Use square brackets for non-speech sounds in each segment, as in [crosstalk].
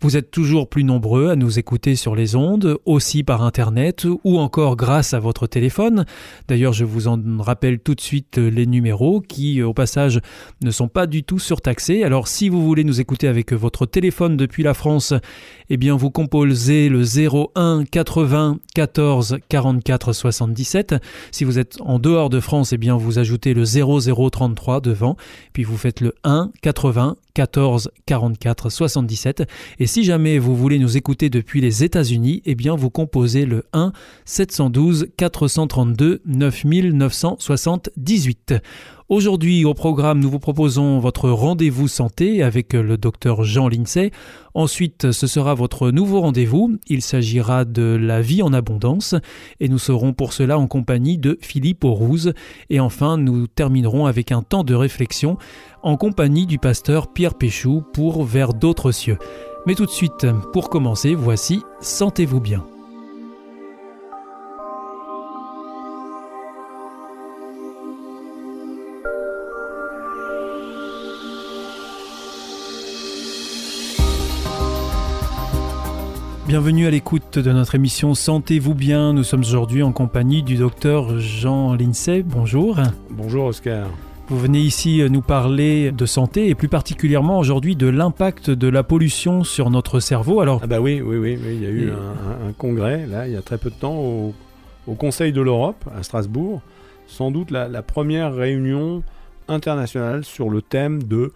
Vous êtes toujours plus nombreux à nous écouter sur les ondes, aussi par Internet ou encore grâce à votre téléphone. D'ailleurs, je vous en rappelle tout de suite les numéros qui, au passage, ne sont pas du tout surtaxés. Alors, si vous voulez nous écouter avec votre téléphone depuis la France, eh bien, vous composez le 01 80 14 44 77. Si vous êtes en dehors de France, eh bien, vous ajoutez le 0033 devant, puis vous faites le 1 80 14 44 77. Et si jamais vous voulez nous écouter depuis les États-Unis, eh bien vous composez le 1 712 432 9978. Aujourd'hui au programme, nous vous proposons votre rendez-vous santé avec le docteur Jean Lindsay. Ensuite, ce sera votre nouveau rendez-vous. Il s'agira de la vie en abondance et nous serons pour cela en compagnie de Philippe Aurouze. Et enfin, nous terminerons avec un temps de réflexion en compagnie du pasteur Pierre Péchou pour Vers d'autres cieux. Mais tout de suite, pour commencer, voici Sentez-vous bien. Bienvenue à l'écoute de notre émission Sentez-vous bien. Nous sommes aujourd'hui en compagnie du docteur Jean Lincey. Bonjour. Bonjour Oscar. Vous venez ici nous parler de santé et plus particulièrement aujourd'hui de l'impact de la pollution sur notre cerveau. Alors, ah bah oui, oui, oui, il y a eu un, congrès là, il y a très peu de temps au, Conseil de l'Europe à Strasbourg, sans doute la, première réunion internationale sur le thème de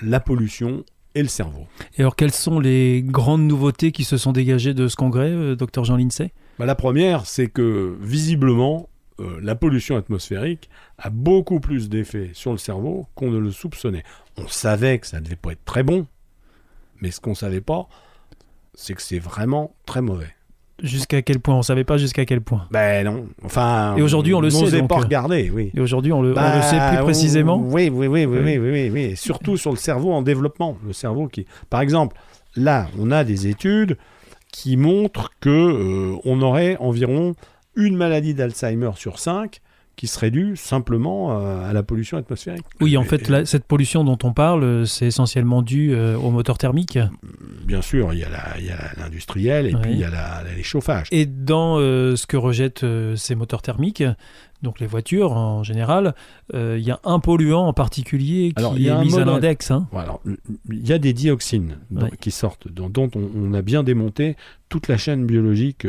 la pollution et le cerveau. Et alors, quelles sont les grandes nouveautés qui se sont dégagées de ce congrès, euh, docteur Jean Lincey? Bah, La première, c'est que visiblement, euh, la pollution atmosphérique a beaucoup plus d'effet sur le cerveau qu'on ne le soupçonnait. On savait que ça ne devait pas être très bon, mais ce qu'on ne savait pas, c'est que c'est vraiment très mauvais. Jusqu'à quel point On ne savait pas jusqu'à quel point. Ben non. Enfin. Et aujourd'hui, on le sait. On pas euh, regarder, oui. Et aujourd'hui, on, le, sait plus bah, précisément. Oui, oui, oui, oui, oui, oui, oui, Surtout sur le cerveau en développement. Le cerveau qui, par exemple, là, on a des études qui montrent que euh, on aurait environ une maladie d'Alzheimer sur cinq qui serait due simplement euh, à la pollution atmosphérique. Oui, en fait, cette pollution dont on parle, euh, c'est essentiellement dû euh, au moteur thermique. Bien sûr, il y a l'industriel et puis il y a les chauffages. Et dans ce que rejettent ces moteurs thermiques, donc les voitures en général, il y a un polluant en particulier qui est mis à l'index. Hein. il y a des dioxines qui sortent, dont, on, a bien démonté toute la chaîne biologique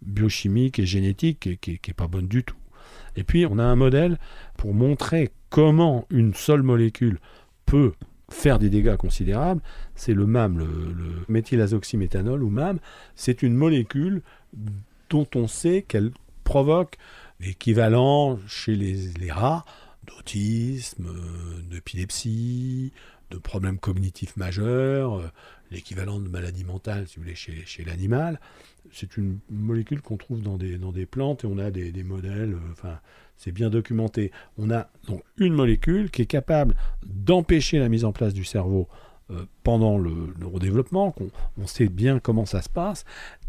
biochimique et génétique qui n'est pas bonne du tout. Et puis on a un modèle pour montrer comment une seule molécule peut faire des dégâts considérables, c'est le MAM, le, méthylazoxyméthanol ou MAM. C'est une molécule dont on sait qu'elle provoque l'équivalent chez les, rats d'autisme, d'épilepsie, de problèmes cognitifs majeurs, l'équivalent de maladie mentale, si vous voulez, chez l'animal c'est une molécule qu'on trouve dans des, dans des plantes et on a des, modèles, euh, enfin, c'est bien documenté. On a donc une molécule qui est capable d'empêcher la mise en place du cerveau euh, pendant le neurodéveloppement, qu'on on sait bien comment ça se passe,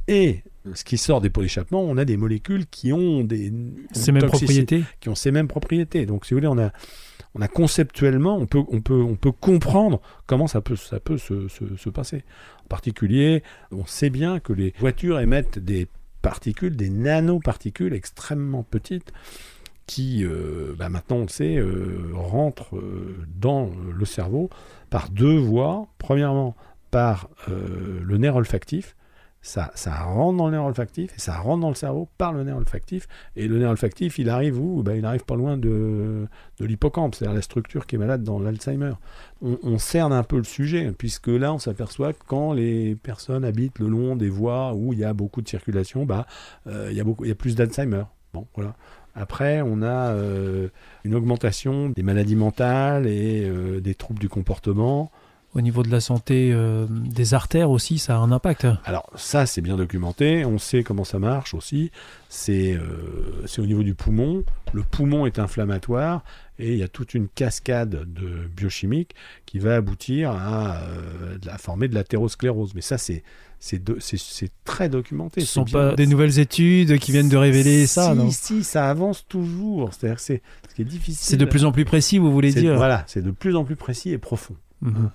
et ce qui sort des pots d'échappement, on a des molécules qui ont des ces mêmes propriétés, qui ont ces mêmes propriétés. Donc, si vous voulez, on a on a conceptuellement, on peut, on peut, on peut comprendre comment ça peut, ça peut se, se, passer. Particulier, on sait bien que les voitures émettent des particules, des nanoparticules extrêmement petites qui, euh, bah, maintenant on sait, euh, rentrent euh, dans le cerveau par deux voies. Premièrement, par le nerf olfactif, ça, ça rentre dans le nerf olfactif et ça rentre dans le cerveau par le nerf olfactif. Et le nerf olfactif, il arrive où? Ben, Il arrive pas loin de, de l'hippocampe, c'est-à-dire la structure qui est malade dans l'Alzheimer. On, cerne un peu le sujet, puisque là, on s'aperçoit que quand les personnes habitent le long des voies où il y a beaucoup de circulation, bah, euh, il, y a beaucoup, il y a plus d'Alzheimer. Bon, voilà. Après, on a euh, une augmentation des maladies mentales et euh, des troubles du comportement au niveau de la santé euh, des artères aussi, ça a un impact. Alors ça, c'est bien documenté. On sait comment ça marche aussi. C'est euh, au niveau du poumon. Le poumon est inflammatoire et il y a toute une cascade de biochimiques qui va aboutir à, euh, à former de l'athérosclérose. Mais ça, c'est c'est très documenté. Ce ne sont pas des nouvelles études qui viennent de révéler ça, non? Si, ça avance toujours. C'est-à-dire c'est ce qui est difficile. C'est de plus en plus précis, vous voulez dire? Voilà, c'est de plus en plus précis et profond. Mhm.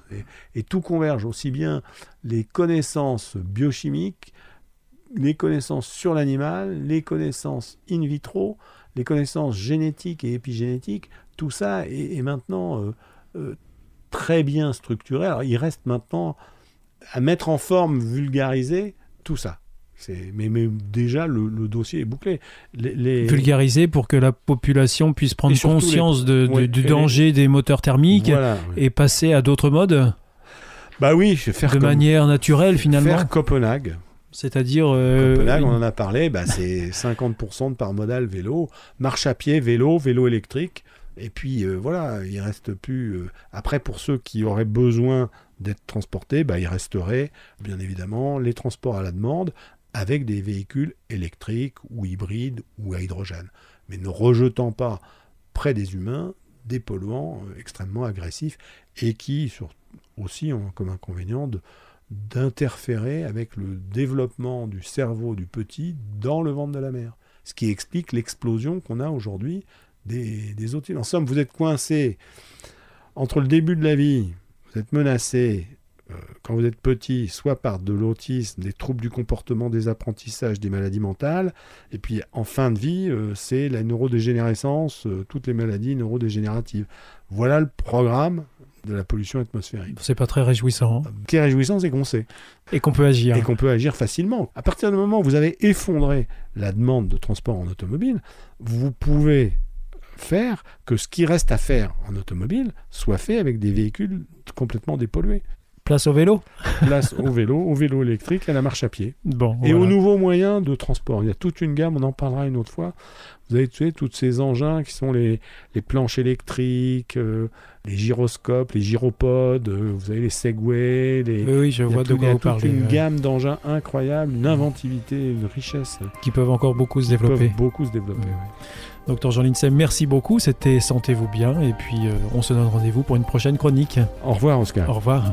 Et, tout converge, aussi bien les connaissances biochimiques, les connaissances sur l'animal, les connaissances in vitro, les connaissances génétiques et épigénétiques, tout ça est, maintenant euh, euh, très bien structuré. Alors il reste maintenant à mettre en forme, vulgariser tout ça. Mais, mais, déjà, le, dossier est bouclé. Les, Vulgariser pour que la population puisse prendre conscience de, du danger des moteurs thermiques et passer à d'autres modes Bah oui, faire de manière naturelle finalement. Faire Copenhague. C'est-à-dire. Euh, Copenhague, on en a parlé, bah, c'est [laughs] 50% de par modal vélo, marche à pied, vélo, vélo électrique. Et puis euh, voilà, il reste plus. Euh, après, pour ceux qui auraient besoin d'être transportés, bah, il resterait bien évidemment les transports à la demande, avec des véhicules électriques ou hybrides ou à hydrogène, mais ne rejetant pas près des humains des polluants euh, extrêmement agressifs et qui aussi ont comme inconvénient d'interférer avec le développement du cerveau du petit dans le ventre de la mer. Ce qui explique l'explosion qu'on a aujourd'hui des, des En somme, vous êtes coincé entre le début de la vie, vous êtes menacé quand vous êtes petit, soit par de l'autisme, des troubles du comportement, des apprentissages, des maladies mentales, et puis en fin de vie, euh, c'est la neurodégénérescence, euh, toutes les maladies neurodégénératives. Voilà le programme de la pollution atmosphérique. C'est pas très réjouissant. Hein. Ce qui est réjouissant, c'est qu'on sait. Et qu'on peut agir. Et qu'on peut agir facilement. À partir du moment où vous avez effondré la demande de transport en automobile, vous pouvez faire que ce qui reste à faire en automobile soit fait avec des véhicules complètement dépollués. Place au vélo Place au vélo, au vélo électrique et à la marche à pied. Bon, et aux nouveaux moyens de transport. Il y a toute une gamme, on en parlera une autre fois. Vous avez tué tous ces engins qui sont les, les planches électriques, euh, les gyroscopes, les gyropodes, euh, vous avez les Segway. Les... Oui, je vois de quoi vous parlez. une gamme d'engins incroyables, une inventivité, une richesse. Qui peuvent encore beaucoup se développer. beaucoup se développer. Docteur Jean Linsem, merci beaucoup. C'était Sentez-vous bien. Et puis, euh, on se donne rendez-vous pour une prochaine chronique. Au revoir, Oscar. Au revoir.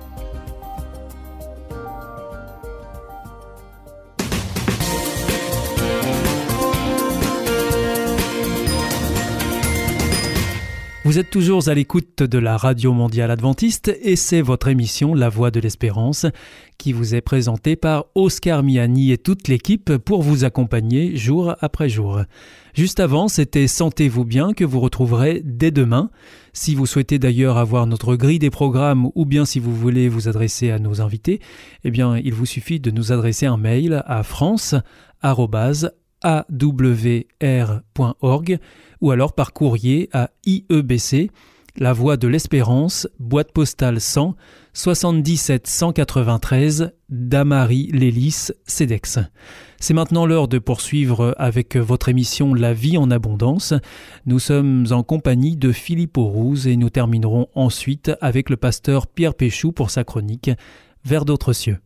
Vous êtes toujours à l'écoute de la Radio Mondiale Adventiste et c'est votre émission La Voix de l'Espérance qui vous est présentée par Oscar Miani et toute l'équipe pour vous accompagner jour après jour. Juste avant, c'était Sentez-vous bien que vous retrouverez dès demain. Si vous souhaitez d'ailleurs avoir notre grille des programmes ou bien si vous voulez vous adresser à nos invités, eh bien, il vous suffit de nous adresser un mail à france awr.org ou alors par courrier à IEBC, La Voie de l'Espérance, boîte postale 100 77 193 Damary Lélis, CEDEX. C'est maintenant l'heure de poursuivre avec votre émission La vie en abondance. Nous sommes en compagnie de Philippe Aurouz et nous terminerons ensuite avec le pasteur Pierre Péchou pour sa chronique Vers d'autres cieux.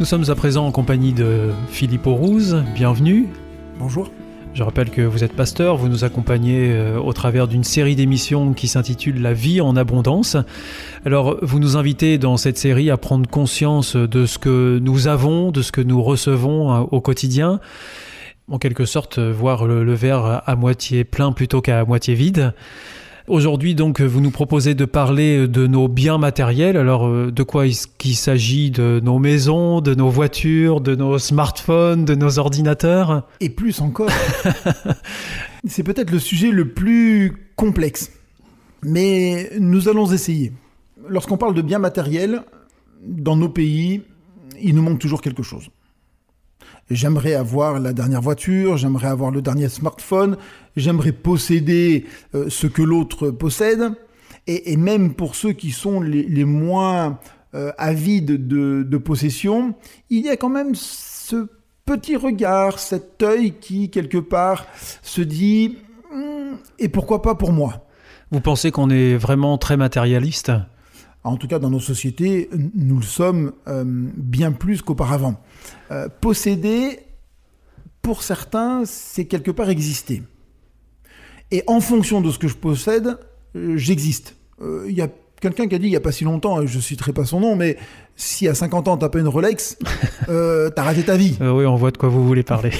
Nous sommes à présent en compagnie de Philippe Aurouz. Bienvenue. Bonjour. Je rappelle que vous êtes pasteur, vous nous accompagnez euh, au travers d'une série d'émissions qui s'intitule La vie en abondance. Alors, vous nous invitez dans cette série à prendre conscience de ce que nous avons, de ce que nous recevons euh, au quotidien. En quelque sorte, voir le, verre à moitié plein plutôt qu'à moitié vide. Aujourd'hui, donc, vous nous proposez de parler de nos biens matériels. Alors, euh, de quoi est-ce s'agit? De nos maisons, de nos voitures, de nos smartphones, de nos ordinateurs? Et plus encore. [laughs] C'est peut-être le sujet le plus complexe. Mais nous allons essayer. Lorsqu'on parle de biens matériels, dans nos pays, il nous manque toujours quelque chose. J'aimerais avoir la dernière voiture, j'aimerais avoir le dernier smartphone, j'aimerais posséder euh, ce que l'autre possède. Et, même pour ceux qui sont les, moins euh, avides de, possession, il y a quand même ce petit regard, cet œil qui, quelque part, se dit hmm, Et pourquoi pas pour moi? Vous pensez qu'on est vraiment très matérialiste? En tout cas, dans nos sociétés, nous le sommes euh, bien plus qu'auparavant. Euh, posséder, pour certains, c'est quelque part exister. Et en fonction de ce que je possède, euh, j'existe. Il y a quelqu'un qui a dit il n'y a pas si longtemps, je ne citerai pas son nom, mais si à 50 ans tu n'as pas une Rolex, euh, [laughs] as raté ta vie. oui, on voit de quoi vous voulez parler.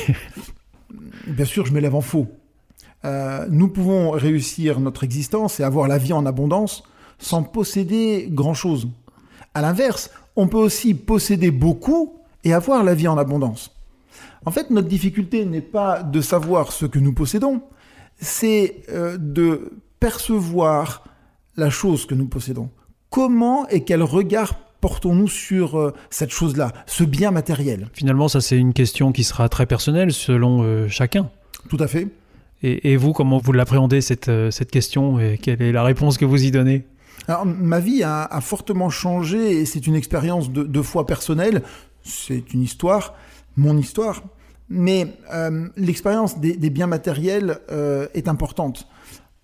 [laughs] Bien sûr, je m'élève en faux. nous pouvons réussir notre existence et avoir la vie en abondance sans posséder grand-chose. À l'inverse, on peut aussi posséder beaucoup et avoir la vie en abondance. En fait, notre difficulté n'est pas de savoir ce que nous possédons, c'est euh, de percevoir la chose que nous possédons. Comment et quel regard portons-nous sur euh, cette chose-là, ce bien matériel? Finalement, ça c'est une question qui sera très personnelle selon euh, chacun. Tout à fait. Et, vous, comment vous l'appréhendez cette, cette question? Et quelle est la réponse que vous y donnez? Alors, ma vie a, fortement changé et c'est une expérience de, foi personnelle. C'est une histoire, mon histoire. Mais euh, l'expérience des, biens matériels euh, est importante.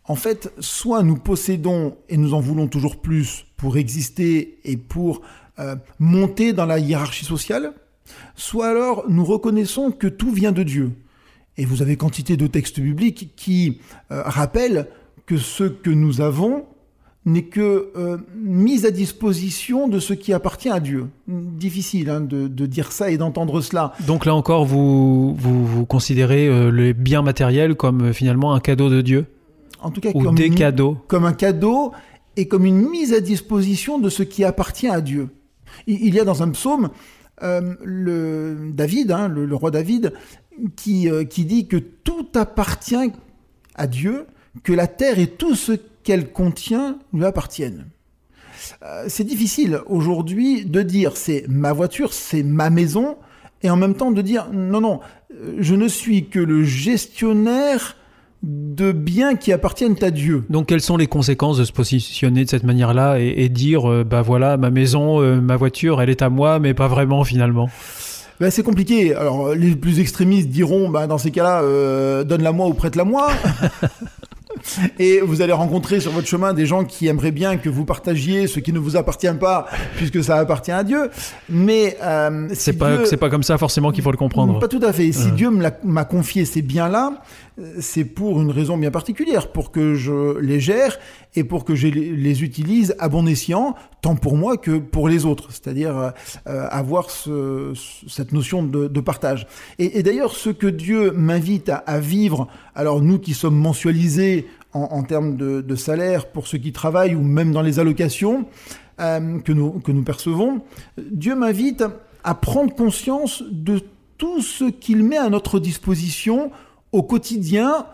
En fait, soit nous possédons et nous en voulons toujours plus pour exister et pour euh, monter dans la hiérarchie sociale, soit alors nous reconnaissons que tout vient de Dieu. Et vous avez quantité de textes bibliques qui rappellent que ce que nous avons n'est que euh, mise à disposition de ce qui appartient à Dieu. Difficile hein, de, dire ça et d'entendre cela. Donc là encore, vous, vous, considérez euh, les biens matériels comme euh, finalement un cadeau de Dieu En tout cas, Ou comme des cadeaux Comme un cadeau et comme une mise à disposition de ce qui appartient à Dieu. Il, y a dans un psaume le David, hein, le, roi David, qui, qui dit que tout appartient à Dieu, que la terre et tout ce qu'elle contient lui appartiennent. Euh, c'est difficile aujourd'hui de dire c'est ma voiture, c'est ma maison, et en même temps de dire non, non, euh, je ne suis que le gestionnaire de biens qui appartiennent à Dieu. Donc quelles sont les conséquences de se positionner de cette manière-là et, dire euh, bah voilà ma maison, ma voiture, elle est à moi, mais pas vraiment finalement? Ben, c'est compliqué. Alors les plus extrémistes diront bah, dans ces cas-là donne-la moi ou prête-la moi. [laughs] [laughs] Et vous allez rencontrer sur votre chemin des gens qui aimeraient bien que vous partagiez ce qui ne vous appartient pas, puisque ça appartient à Dieu. Mais euh, c'est pas c'est pas comme ça forcément qu'il faut le comprendre. Pas tout à fait. Si Dieu m'a confié ces biens-là, c'est pour une raison bien particulière, pour que je les gère et pour que je les utilise à bon escient, tant pour moi que pour les autres, c'est-à-dire euh, avoir ce, cette notion de, partage. Et, d'ailleurs, ce que Dieu m'invite à, vivre, alors nous qui sommes mensualisés en, termes de, salaire pour ceux qui travaillent ou même dans les allocations euh, que nous percevons, Dieu m'invite à prendre conscience de tout ce qu'il met à notre disposition au quotidien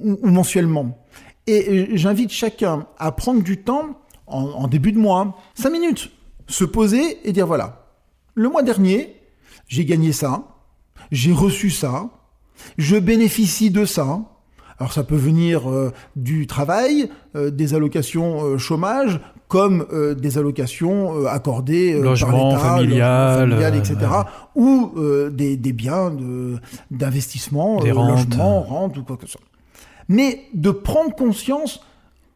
ou, mensuellement. Et j'invite chacun à prendre du temps, en, début de mois, cinq minutes, se poser et dire voilà, le mois dernier, j'ai gagné ça, j'ai reçu ça, je bénéficie de ça. Alors ça peut venir euh, du travail, euh, des allocations euh, chômage, comme des allocations accordées Logement, par l'État, familial, etc. ou des, des, biens d'investissement, des rentes. logement, rente ou quoi que ce soit. Mais de prendre conscience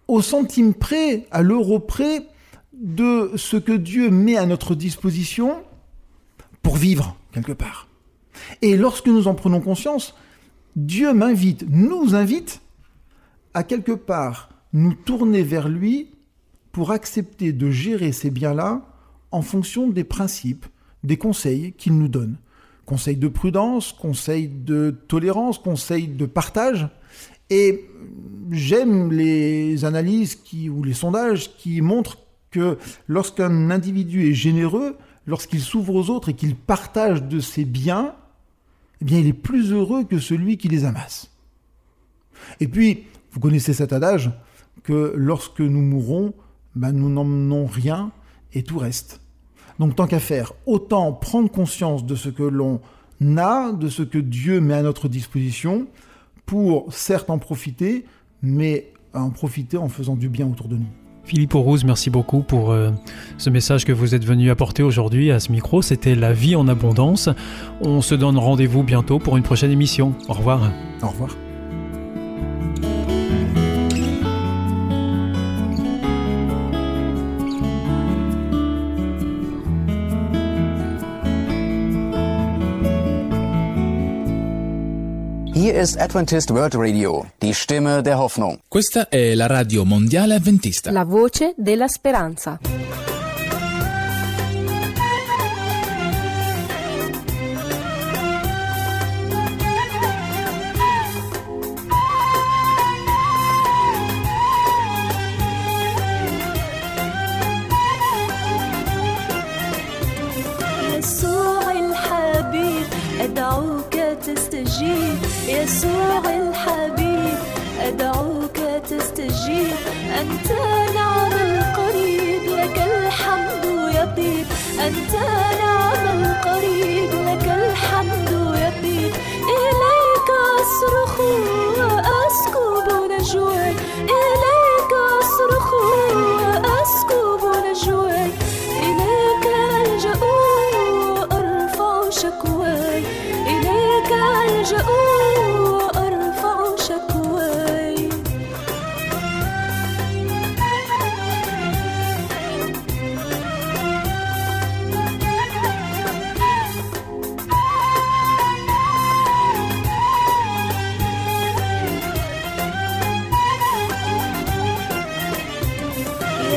au centime près, à l'euro près, de ce que Dieu met à notre disposition pour vivre quelque part. Et lorsque nous en prenons conscience, Dieu m'invite, nous invite à quelque part nous tourner vers lui pour accepter de gérer ces biens-là en fonction des principes, des conseils qu'il nous donne. Conseils de prudence, conseils de tolérance, conseils de partage. Et j'aime les analyses qui, ou les sondages qui montrent que lorsqu'un individu est généreux, lorsqu'il s'ouvre aux autres et qu'il partage de ses biens, eh bien, il est plus heureux que celui qui les amasse. Et puis, vous connaissez cet adage que lorsque nous mourrons, ben, nous n'emmenons rien et tout reste. Donc, tant qu'à faire, autant prendre conscience de ce que l'on a, de ce que Dieu met à notre disposition, pour certes en profiter, mais en profiter en faisant du bien autour de nous. Philippe Aurouz, merci beaucoup pour euh, ce message que vous êtes venu apporter aujourd'hui à ce micro. C'était La vie en abondance. On se donne rendez-vous bientôt pour une prochaine émission. Au revoir. Au revoir. ist Adventist World Radio, die Stimme der Hoffnung. Questa è la radio mondiale avventista. La voce della speranza. يسوع الحبيب أدعوك تستجيب يسوع الحبيب أدعوك تستجيب. أنت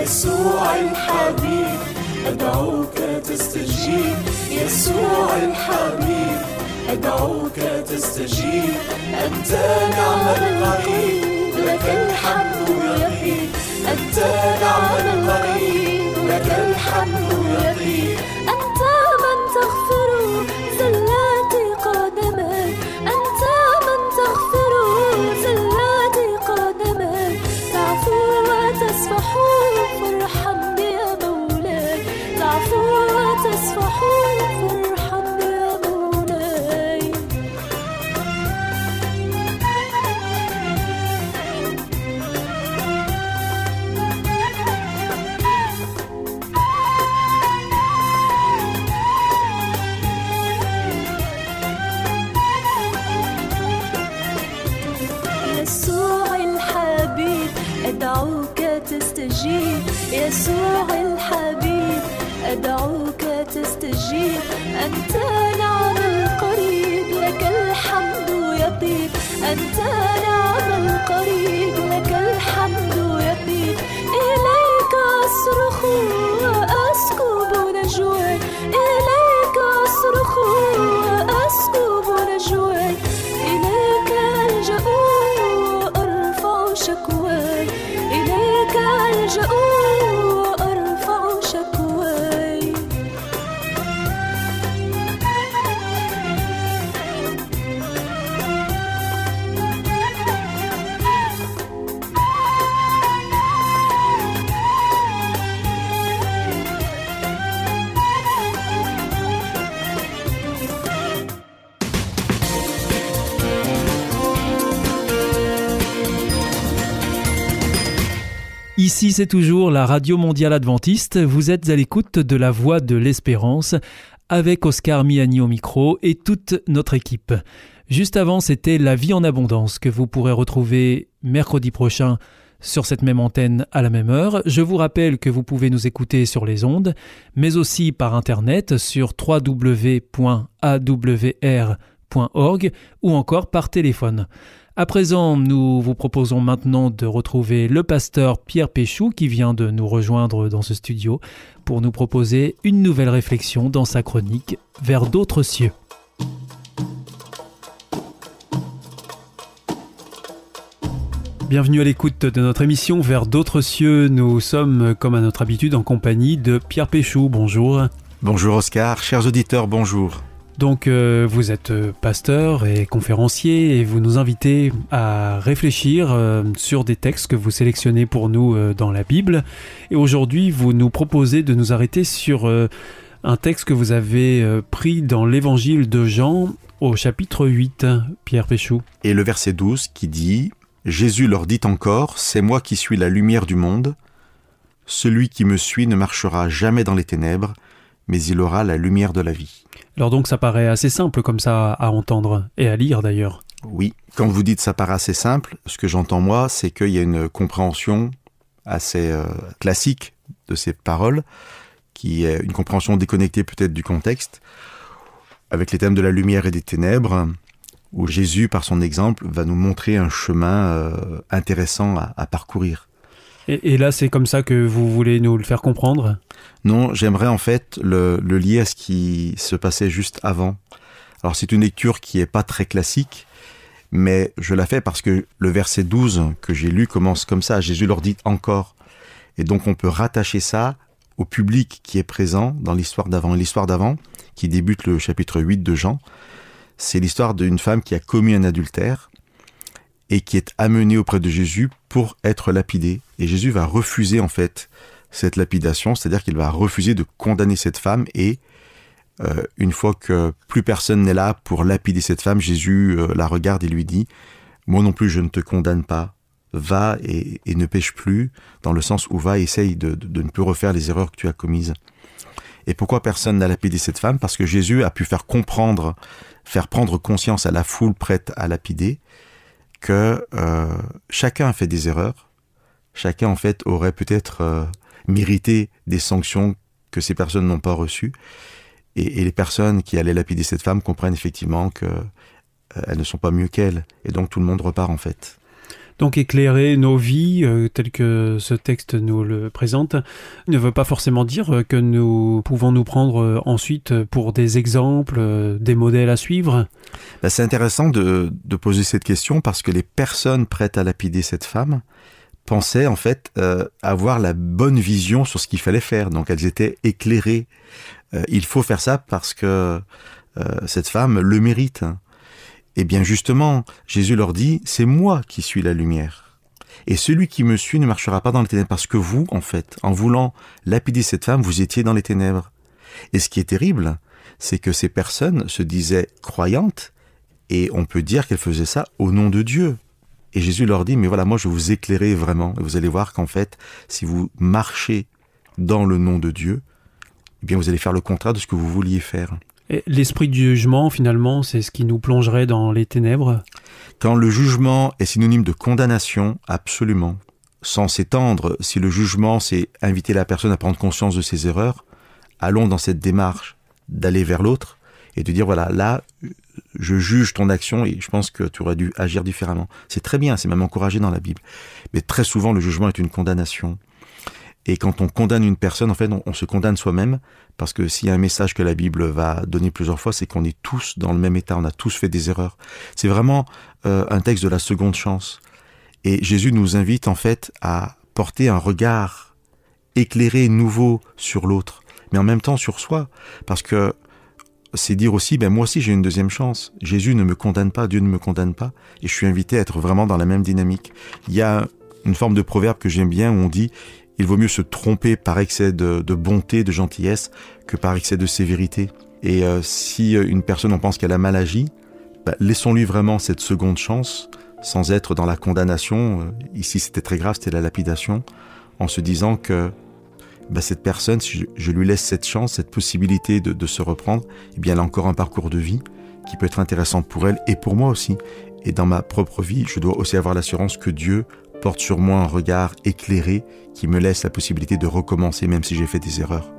يسوع الحبيب أدعوك تستجيب. يسوع الحبيب أدعوك تستجيب. أنت نعم القريب لك الحمد يطيب أنت نعم القريب لك الحمد يطيب يسوع الحبيب أدعوك تستجيب. أنت نعم القريب لك الحمد يطيب. أنت نعم Ici, c'est toujours la Radio Mondiale Adventiste. Vous êtes à l'écoute de la Voix de l'Espérance avec Oscar Miani au micro et toute notre équipe. Juste avant, c'était La vie en abondance que vous pourrez retrouver mercredi prochain sur cette même antenne à la même heure. Je vous rappelle que vous pouvez nous écouter sur les ondes, mais aussi par internet sur www.awr.org ou encore par téléphone. À présent, nous vous proposons maintenant de retrouver le pasteur Pierre Péchou qui vient de nous rejoindre dans ce studio pour nous proposer une nouvelle réflexion dans sa chronique Vers d'autres cieux. Bienvenue à l'écoute de notre émission Vers d'autres cieux. Nous sommes, comme à notre habitude, en compagnie de Pierre Péchou. Bonjour. Bonjour Oscar, chers auditeurs, bonjour. Donc euh, vous êtes euh, pasteur et conférencier et vous nous invitez à réfléchir euh, sur des textes que vous sélectionnez pour nous dans la Bible. Et aujourd'hui vous nous proposez de nous arrêter sur un texte que vous avez pris dans l'évangile de Jean au chapitre 8, Pierre Péchou. Et le verset 12 qui dit Jésus leur dit encore C'est moi qui suis la lumière du monde. Celui qui me suit ne marchera jamais dans les ténèbres, mais il aura la lumière de la vie. Alors donc ça paraît assez simple comme ça à entendre et à lire d'ailleurs. Oui, quand vous dites ça paraît assez simple, ce que j'entends moi, c'est qu'il y a une compréhension assez euh, classique de ces paroles, qui est une compréhension déconnectée peut-être du contexte, avec les thèmes de la lumière et des ténèbres, où Jésus, par son exemple, va nous montrer un chemin euh, intéressant à, à parcourir. Et, là c'est comme ça que vous voulez nous le faire comprendre? Non, j'aimerais en fait le, le lier à ce qui se passait juste avant. Alors c'est une lecture qui est pas très classique, mais je la fais parce que le verset 12 que j'ai lu commence comme ça, Jésus leur dit encore. Et donc on peut rattacher ça au public qui est présent dans l'histoire d'avant. Et l'histoire d'avant, qui débute le chapitre 8 de Jean, c'est l'histoire d'une femme qui a commis un adultère et qui est amenée auprès de Jésus pour être lapidée. Et Jésus va refuser en fait cette lapidation, c'est-à-dire qu'il va refuser de condamner cette femme et euh, une fois que plus personne n'est là pour lapider cette femme, Jésus euh, la regarde et lui dit Moi non plus je ne te condamne pas, va et, ne pêche plus, dans le sens où va et essaye de, de- de ne plus refaire les erreurs que tu as commises. Et pourquoi personne n'a lapidé cette femme? Parce que Jésus a pu faire comprendre, faire prendre conscience à la foule prête à lapider que euh, chacun a fait des erreurs, chacun en fait aurait peut-être euh, mérité des sanctions que ces personnes n'ont pas reçues, et, et les personnes qui allaient lapider cette femme comprennent effectivement que euh, elles ne sont pas mieux qu'elle, et donc tout le monde repart en fait. Donc éclairer nos vies, euh, tel que ce texte nous le présente, ne veut pas forcément dire euh, que nous pouvons nous prendre euh, ensuite pour des exemples, euh, des modèles à suivre. Ben, c'est intéressant de, de poser cette question parce que les personnes prêtes à lapider cette femme pensaient en fait euh, avoir la bonne vision sur ce qu'il fallait faire. Donc elles étaient éclairées. Euh, il faut faire ça parce que euh, cette femme le mérite. Et bien justement, Jésus leur dit, c'est moi qui suis la lumière. Et celui qui me suit ne marchera pas dans les ténèbres parce que vous, en fait, en voulant lapider cette femme, vous étiez dans les ténèbres. Et ce qui est terrible, c'est que ces personnes se disaient croyantes et on peut dire qu'elles faisaient ça au nom de Dieu. Et Jésus leur dit, mais voilà, moi je vais vous éclairer vraiment. Et vous allez voir qu'en fait, si vous marchez dans le nom de Dieu, eh bien vous allez faire le contraire de ce que vous vouliez faire. L'esprit du jugement, finalement, c'est ce qui nous plongerait dans les ténèbres. Quand le jugement est synonyme de condamnation, absolument. Sans s'étendre, si le jugement c'est inviter la personne à prendre conscience de ses erreurs, allons dans cette démarche d'aller vers l'autre et de dire voilà, là, je juge ton action et je pense que tu aurais dû agir différemment. C'est très bien, c'est même encouragé dans la Bible. Mais très souvent, le jugement est une condamnation. Et quand on condamne une personne, en fait, on, se condamne soi-même, parce que s'il y a un message que la Bible va donner plusieurs fois, c'est qu'on est tous dans le même état, on a tous fait des erreurs. C'est vraiment euh, un texte de la seconde chance. Et Jésus nous invite en fait à porter un regard éclairé, nouveau sur l'autre, mais en même temps sur soi, parce que c'est dire aussi, ben moi aussi j'ai une deuxième chance. Jésus ne me condamne pas, Dieu ne me condamne pas, et je suis invité à être vraiment dans la même dynamique. Il y a une forme de proverbe que j'aime bien où on dit, il vaut mieux se tromper par excès de, bonté, de gentillesse, que par excès de sévérité. Et euh, si une personne en pense qu'elle a mal agi, ben, laissons-lui vraiment cette seconde chance, sans être dans la condamnation. Euh, Ici c'était très grave, c'était la lapidation, en se disant que ben, cette personne, si je, je, lui laisse cette chance, cette possibilité de, de se reprendre, eh bien elle a encore un parcours de vie qui peut être intéressant pour elle et pour moi aussi. Et dans ma propre vie, je dois aussi avoir l'assurance que Dieu porte sur moi un regard éclairé qui me laisse la possibilité de recommencer même si j'ai fait des erreurs.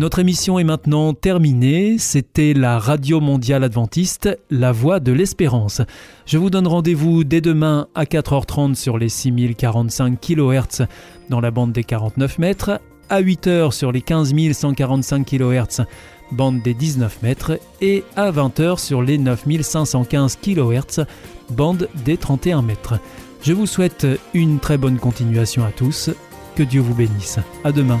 Notre émission est maintenant terminée. C'était la Radio Mondiale Adventiste, la voix de l'espérance. Je vous donne rendez-vous dès demain à 4h30 sur les 6045 kHz dans la bande des 49 mètres, à 8h sur les 15145 kHz bande des 19 mètres et à 20h sur les 9515 kHz bande des 31 mètres. Je vous souhaite une très bonne continuation à tous. Que Dieu vous bénisse. À demain.